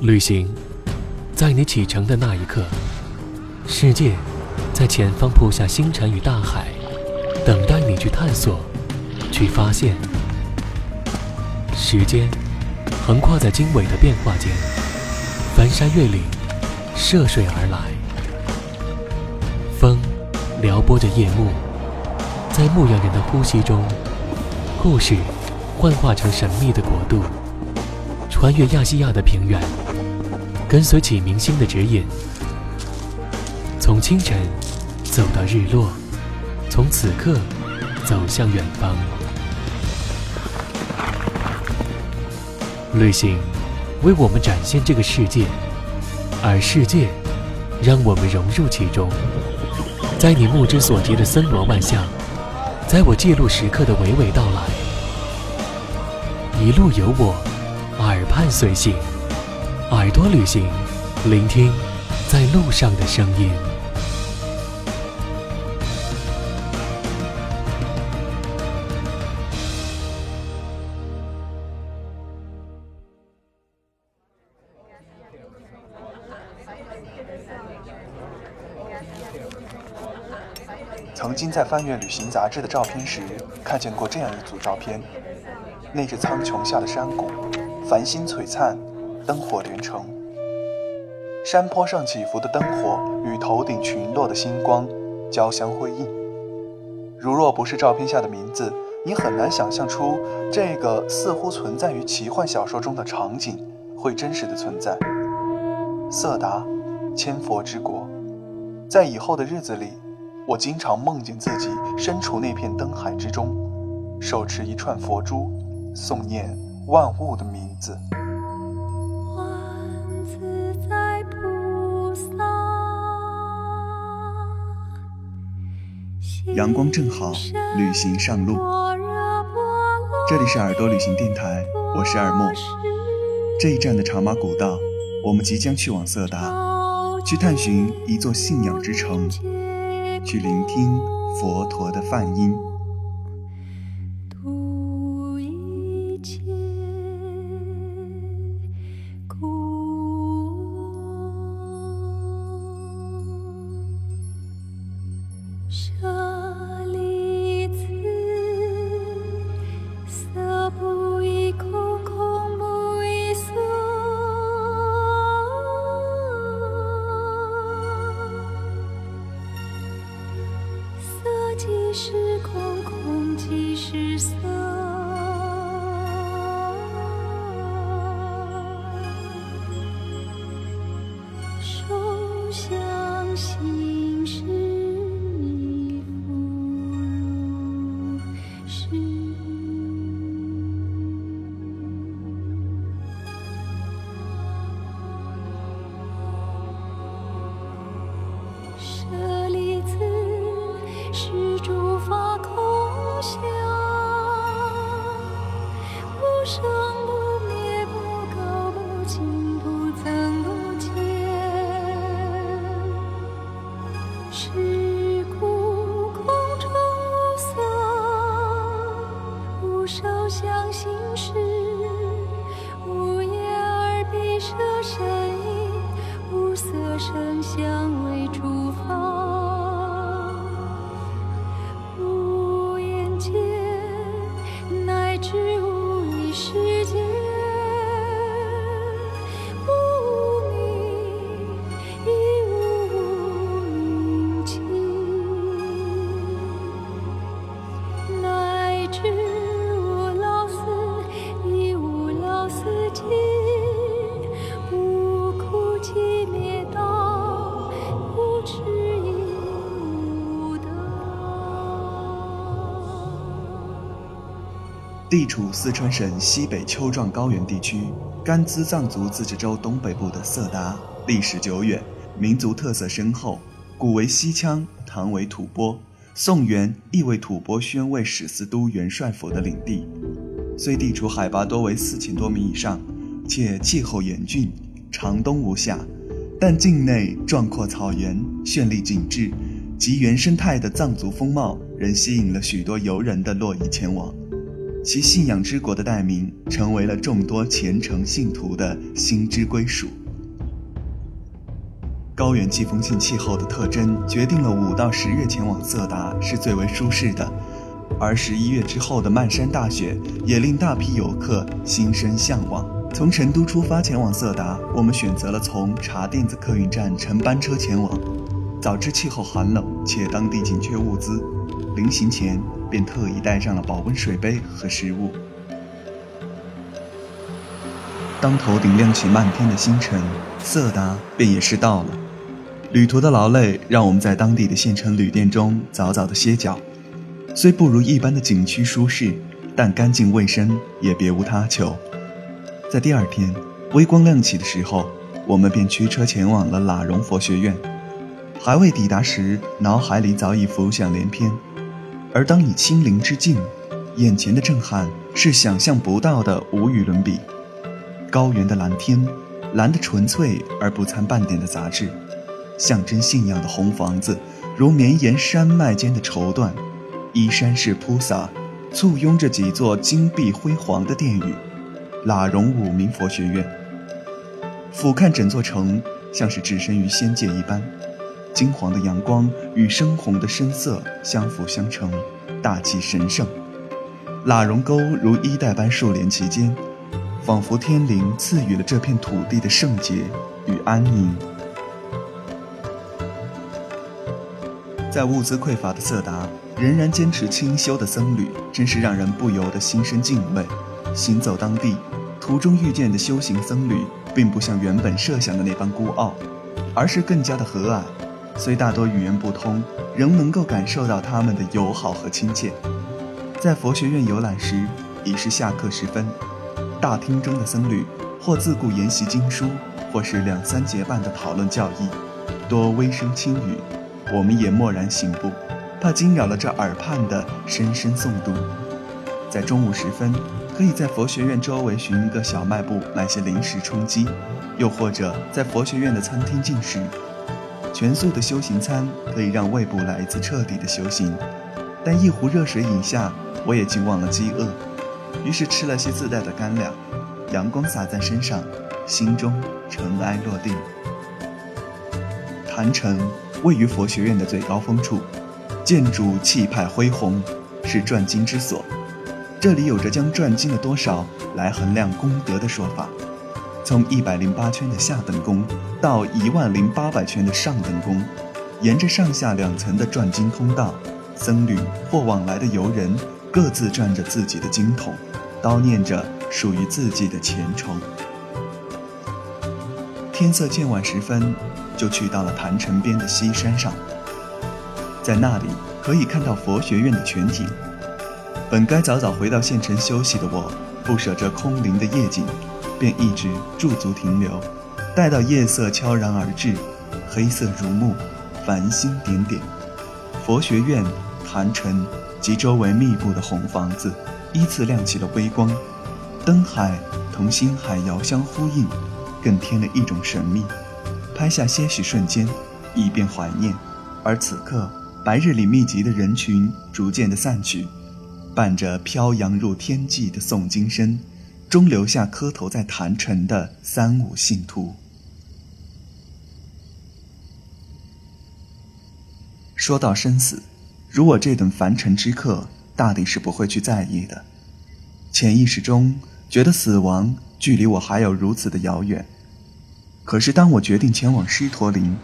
旅行，在你启程的那一刻，世界在前方铺下星辰与大海，等待你去探索，去发现。时间横跨在经纬的变化间，翻山越岭，涉水而来。风撩拨着夜幕，在牧羊人的呼吸中，故事幻化成神秘的国度，穿越亚细亚的平原。跟随启明星的指引，从清晨走到日落，从此刻走向远方。旅行为我们展现这个世界，而世界让我们融入其中。在你目之所及的森罗万象，在我记录时刻的娓娓道来。一路有我，伴随行。耳朵旅行，聆听在路上的声音。曾经在翻阅旅行杂志的照片时，看见过这样一组照片：那只苍穹下的山谷，繁星璀璨。灯火连城，山坡上起伏的灯火与头顶群落的星光交相辉映。如若不是照片下的名字，你很难想象出这个似乎存在于奇幻小说中的场景会真实的存在。色达，千佛之国，在以后的日子里，我经常梦见自己身处那片灯海之中，手持一串佛珠，诵念万物的名字。阳光正好，旅行上路。这里是耳朵旅行电台，我是二莫。这一站的茶马古道，我们即将去往色达，去探寻一座信仰之城，去聆听佛陀的梵音。是空空即是色地处四川省西北丘状高原地区，甘孜藏族自治州东北部的色达，历史久远，民族特色深厚。古为西羌，唐为吐蕃，宋元亦为吐蕃宣慰使司都元帅府的领地。虽地处海拔多为四千多米以上，且气候严峻，长冬无夏，但境内壮阔草原、绚丽景致及原生态的藏族风貌，仍吸引了许多游人的络绎前往。其信仰之国的代名，成为了众多虔诚信徒的心之归属。高原季风性气候的特征，决定了五到十月前往色达是最为舒适的，而十一月之后的漫山大雪，也令大批游客心生向往。从成都出发前往色达，我们选择了从茶店子客运站乘班车前往。早知气候寒冷，且当地紧缺物资，临行前便特意带上了保温水杯和食物。当头顶亮起漫天的星辰，色达便也是到了。旅途的劳累让我们在当地的县城旅店中早早的歇脚，虽不如一般的景区舒适，但干净卫生也别无他求。在第二天微光亮起的时候，我们便驱车前往了喇荣佛学院。还未抵达时，脑海里早已浮想联翩，而当你亲临之境，眼前的震撼是想象不到的，无与伦比。高原的蓝天，蓝的纯粹而不掺半点的杂质。象征信仰的红房子，如绵延山脉间的绸缎，依山势铺洒，簇拥着几座金碧辉煌的殿宇。喇荣五明佛学院，俯瞰整座城，像是置身于仙界一般。金黄的阳光与深红的深色相辅相成，大气神圣。喇荣沟如衣带般竖连其间，仿佛天灵赐予了这片土地的圣洁与安宁。在物资匮乏的色达，仍然坚持清修的僧侣，真是让人不由得心生敬畏。行走当地，途中遇见的修行僧侣，并不像原本设想的那般孤傲，而是更加的和蔼。虽大多语言不通，仍能够感受到他们的友好和亲切。在佛学院游览时，已是下课时分，大厅中的僧侣或自顾研习经书，或是两三节半的讨论教义，多微声轻语。我们也默然行步，怕惊扰了这耳畔的深深诵读。在中午时分，可以在佛学院周围寻一个小卖部买些零食充饥，又或者在佛学院的餐厅进食。全素的修行餐可以让胃部来一次彻底的修行，但一壶热水饮下，我也竟忘了饥饿，于是吃了些自带的干粮。阳光洒在身上，心中尘埃落定。坛城。位于佛学院的最高峰处，建筑气派恢宏，是转经之所。这里有着将转经的多少来衡量功德的说法。从一百零八圈的下等功到一万零八百圈的上等功，沿着上下两层的转经通道，僧侣或往来的游人各自转着自己的经筒，叨念着属于自己的虔诚。天色渐晚时分。就去到了坛城边的西山上，在那里可以看到佛学院的全景。本该早早回到县城休息的我，不舍这空灵的夜景，便一直驻足停留。待到夜色悄然而至，黑色如幕，繁星点点，佛学院、坛城及周围密布的红房子依次亮起了微光，灯海同星海遥相呼应，更添了一种神秘。拍下些许瞬间，以便怀念。而此刻，白日里密集的人群逐渐的散去，伴着飘扬入天际的诵经声，终留下磕头在坛城的三五信徒。说到生死，如我这等凡尘之客，大抵是不会去在意的。潜意识中觉得死亡距离我还有如此的遥远。可是，当我决定前往狮驼岭，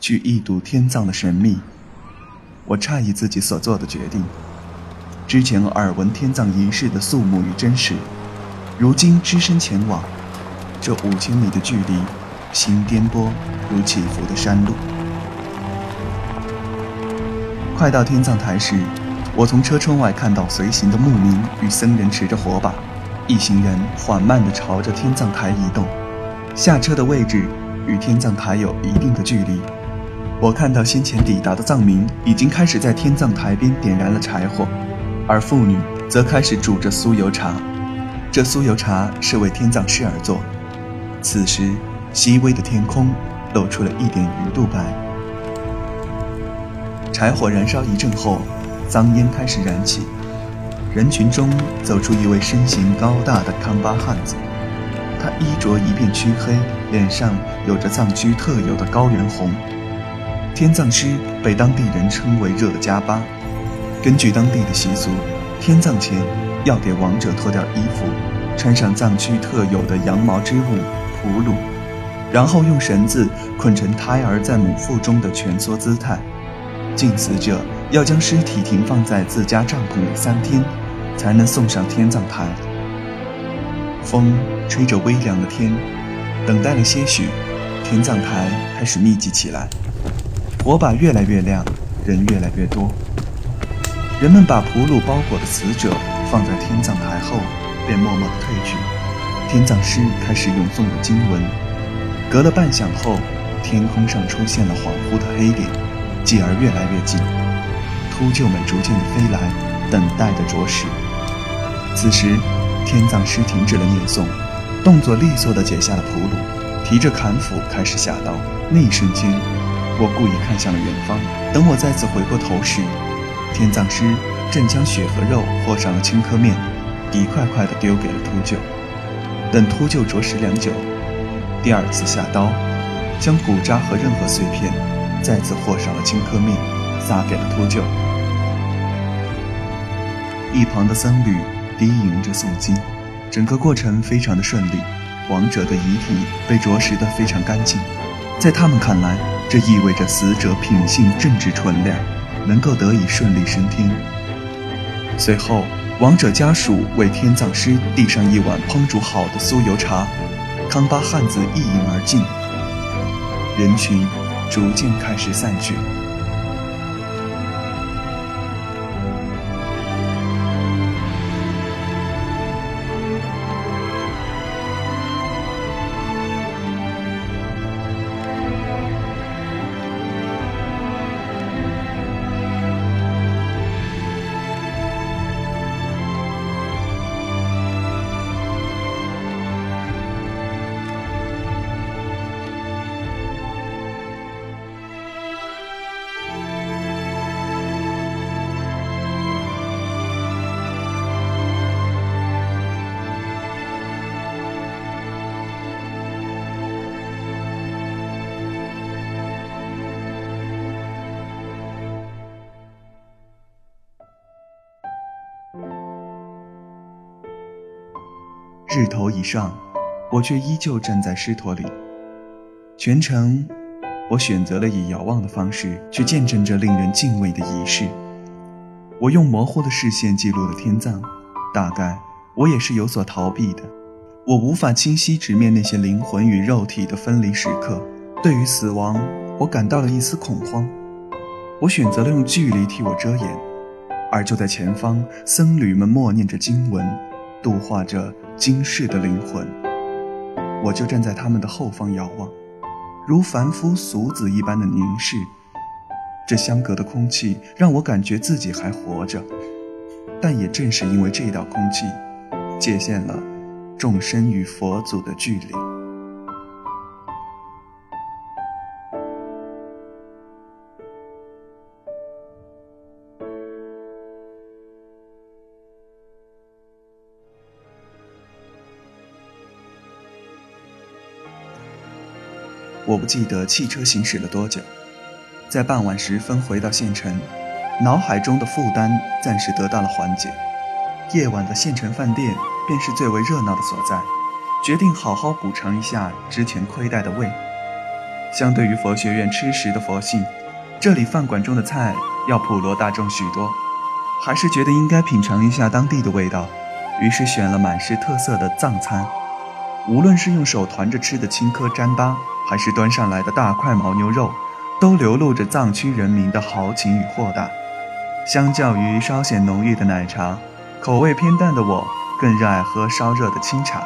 去一睹天葬的神秘，我诧异自己所做的决定。之前耳闻天葬仪式的肃穆与真实，如今只身前往，这五千米的距离，心颠簸如起伏的山路。快到天葬台时，我从车窗外看到随行的牧民与僧人持着火把，一行人缓慢地朝着天葬台移动。下车的位置与天葬台有一定的距离。我看到先前抵达的藏民已经开始在天葬台边点燃了柴火，而妇女则开始煮着酥油茶。这酥油茶是为天葬师而做。此时，细微的天空露出了一点鱼肚白。柴火燃烧一阵后，脏烟开始燃起，人群中走出一位身形高大的康巴汉子，他衣着一片黢黑，脸上有着藏区特有的高原红。天葬师被当地人称为热加巴。根据当地的习俗，天葬前要给亡者脱掉衣服，穿上藏区特有的羊毛织物普鲁，然后用绳子捆成胎儿在母腹中的蜷缩姿态。敬死者要将尸体停放在自家帐篷里三天，才能送上天葬台。风吹着微凉的天，等待了些许，天葬台开始密集起来，火把越来越亮，人越来越多。人们把铺路包裹的死者放在天葬台后，便默默地退去。天葬师开始诵着经文。隔了半晌后，天空上出现了恍惚的黑点。继而越来越近，秃鹫们逐渐地飞来，等待着着实。此时，天葬师停止了念诵，动作利索地解下了铺路，提着砍斧开始下刀。那一瞬间，我故意看向了远方。等我再次回过头时，天葬师正将血和肉和上了青稞面，一块块地丢给了秃鹫。等秃鹫啄食良久，第二次下刀，将骨渣和任何碎片。再次和上了青稞面，撒给了秃鹫。一旁的僧侣低吟着诵经，整个过程非常的顺利。亡者的遗体被啄食的非常干净，在他们看来，这意味着死者品性正直纯良，能够得以顺利升天。随后，亡者家属为天葬师递上一碗烹煮好的酥油茶，康巴汉子一饮而尽。人群。逐渐开始散去。日头已上，我却依旧站在狮驼里。全程，我选择了以遥望的方式去见证这令人敬畏的仪式。我用模糊的视线记录了天葬，大概我也是有所逃避的。我无法清晰直面那些灵魂与肉体的分离时刻。对于死亡，我感到了一丝恐慌。我选择了用距离替我遮掩，而就在前方，僧侣们默念着经文，度化着。今世的灵魂，我就站在他们的后方遥望，如凡夫俗子一般的凝视。这相隔的空气让我感觉自己还活着，但也正是因为这道空气，界限了众生与佛祖的距离。我不记得汽车行驶了多久，在傍晚时分回到县城，脑海中的负担暂时得到了缓解。夜晚的县城饭店便是最为热闹的所在，决定好好补偿一下之前亏待的胃。相对于佛学院吃食的佛性，这里饭馆中的菜要普罗大众许多，还是觉得应该品尝一下当地的味道，于是选了满是特色的藏餐。无论是用手团着吃的青稞糌粑，还是端上来的大块牦牛肉，都流露着藏区人民的豪情与豁达。相较于稍显浓郁的奶茶，口味偏淡的我更热爱喝烧热的清茶。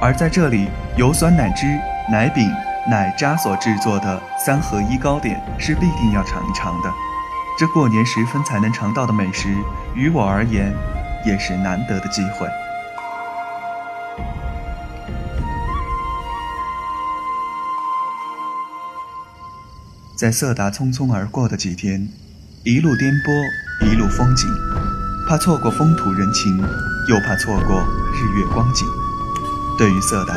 而在这里，油酸奶汁、奶饼、奶渣所制作的三合一糕点是必定要尝一尝的。这过年时分才能尝到的美食，于我而言，也是难得的机会。在色达匆匆而过的几天，一路颠簸，一路风景，怕错过风土人情，又怕错过日月光景。对于色达，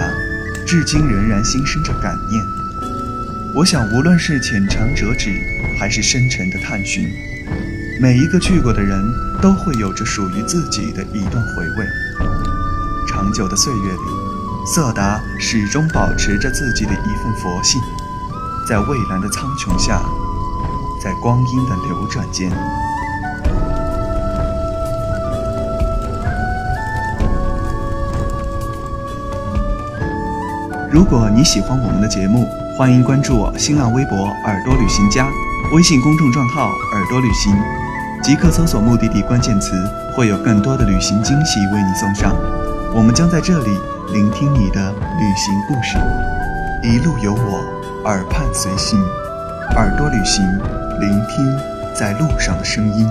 至今仍然心生着感念。我想，无论是浅尝辄止，还是深沉的探寻，每一个去过的人都会有着属于自己的一段回味。长久的岁月里，色达始终保持着自己的一份佛性，在蔚蓝的苍穹下，在光阴的流转间。如果你喜欢我们的节目，欢迎关注我新浪微博“耳朵旅行家”，微信公众账号“耳朵旅行”，即刻搜索目的地关键词，会有更多的旅行惊喜为你送上。我们将在这里聆听你的旅行故事，一路有我，耳畔随行，耳朵旅行，聆听在路上的声音。